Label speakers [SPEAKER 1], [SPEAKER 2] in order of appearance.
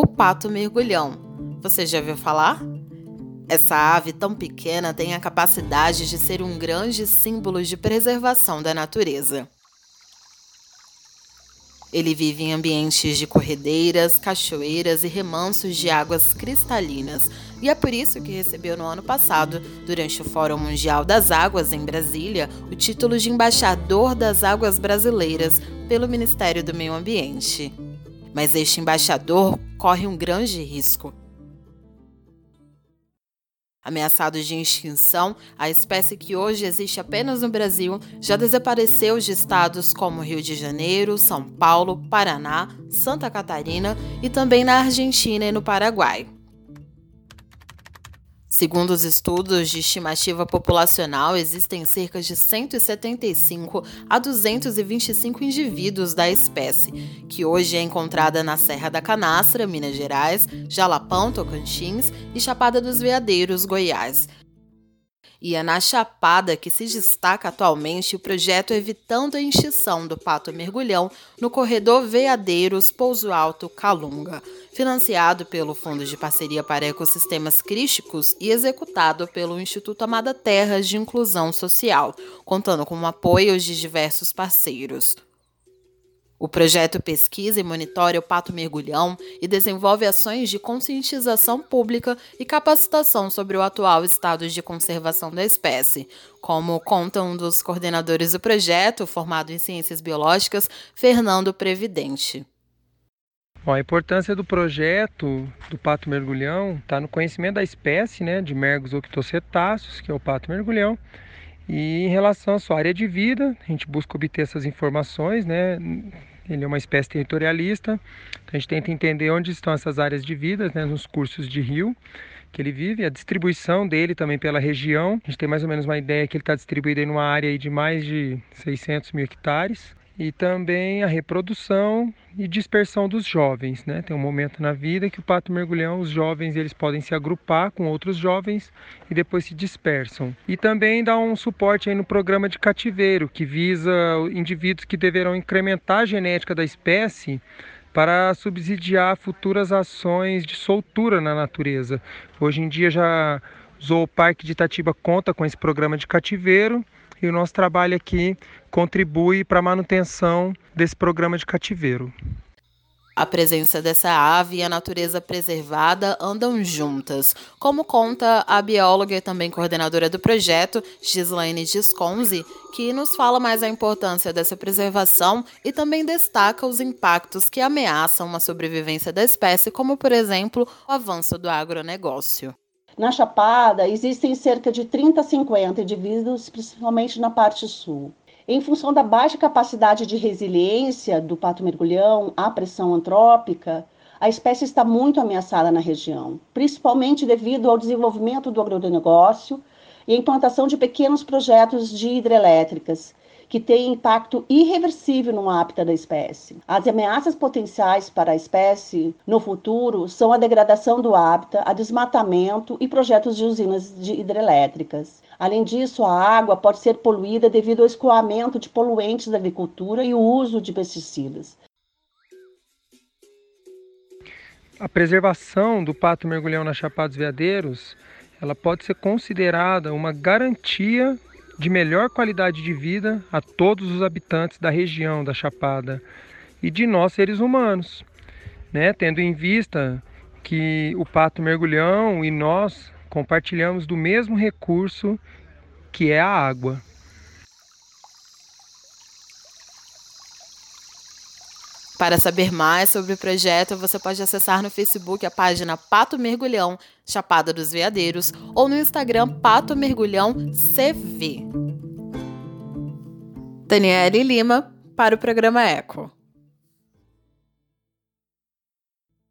[SPEAKER 1] o pato mergulhão. Você já ouviu falar? Essa ave tão pequena tem a capacidade de ser um grande símbolo de preservação da natureza. Ele vive em ambientes de corredeiras, cachoeiras e remansos de águas cristalinas, e é por isso que recebeu no ano passado, durante o Fórum Mundial das Águas em Brasília, o título de embaixador das águas brasileiras pelo Ministério do Meio Ambiente. Mas este embaixador corre um grande risco. Ameaçado de extinção, a espécie que hoje existe apenas no Brasil já desapareceu de estados como Rio de Janeiro, São Paulo, Paraná, Santa Catarina e também na Argentina e no Paraguai. Segundo os estudos de estimativa populacional, existem cerca de 175 a 225 indivíduos da espécie, que hoje é encontrada na Serra da Canastra, Minas Gerais, Jalapão, Tocantins e Chapada dos Veadeiros, Goiás. E é na Chapada que se destaca atualmente o projeto Evitando a Extinção do Pato Mergulhão no corredor Veadeiros Pouso Alto Calunga, financiado pelo Fundo de Parceria para Ecossistemas Crísticos e executado pelo Instituto Amada Terras de Inclusão Social, contando com o apoio de diversos parceiros. O projeto pesquisa e monitora o pato mergulhão e desenvolve ações de conscientização pública e capacitação sobre o atual estado de conservação da espécie, como conta um dos coordenadores do projeto, formado em ciências biológicas, Fernando Previdente.
[SPEAKER 2] Bom, a importância do projeto do pato mergulhão está no conhecimento da espécie, né, de mergos octocetáceos, que é o pato mergulhão, e em relação à sua área de vida, a gente busca obter essas informações, né? Ele é uma espécie territorialista, então a gente tenta entender onde estão essas áreas de vida, né, nos cursos de rio que ele vive, a distribuição dele também pela região. A gente tem mais ou menos uma ideia que ele está distribuído em uma área de mais de 600 mil hectares e também a reprodução e dispersão dos jovens, né? Tem um momento na vida que o pato mergulhão, os jovens, eles podem se agrupar com outros jovens e depois se dispersam. E também dá um suporte aí no programa de cativeiro, que visa indivíduos que deverão incrementar a genética da espécie para subsidiar futuras ações de soltura na natureza. Hoje em dia já o Zooparque de Itatiba conta com esse programa de cativeiro e o nosso trabalho aqui contribui para a manutenção desse programa de cativeiro.
[SPEAKER 1] A presença dessa ave e a natureza preservada andam juntas, como conta a bióloga e também coordenadora do projeto, Gislaine Disconzi, que nos fala mais a importância dessa preservação e também destaca os impactos que ameaçam a sobrevivência da espécie, como, por exemplo, o avanço do agronegócio.
[SPEAKER 3] Na Chapada, existem cerca de 30 a 50 indivíduos, principalmente na parte sul. Em função da baixa capacidade de resiliência do pato mergulhão à pressão antrópica, a espécie está muito ameaçada na região, principalmente devido ao desenvolvimento do agronegócio e a implantação de pequenos projetos de hidrelétricas, que tem impacto irreversível no hábitat da espécie. As ameaças potenciais para a espécie no futuro são a degradação do hábitat, a desmatamento e projetos de usinas de hidrelétricas. Além disso, a água pode ser poluída devido ao escoamento de poluentes da agricultura e o uso de pesticidas.
[SPEAKER 2] A preservação do pato mergulhão na Chapada dos Veadeiros, ela pode ser considerada uma garantia de melhor qualidade de vida a todos os habitantes da região da Chapada e de nós seres humanos, né? Tendo em vista que o pato mergulhão e nós compartilhamos do mesmo recurso que é a água.
[SPEAKER 1] Para saber mais sobre o projeto, você pode acessar no Facebook a página Pato Mergulhão Chapada dos Veadeiros ou no Instagram Pato Mergulhão CV. Daniele Lima para o programa Eco.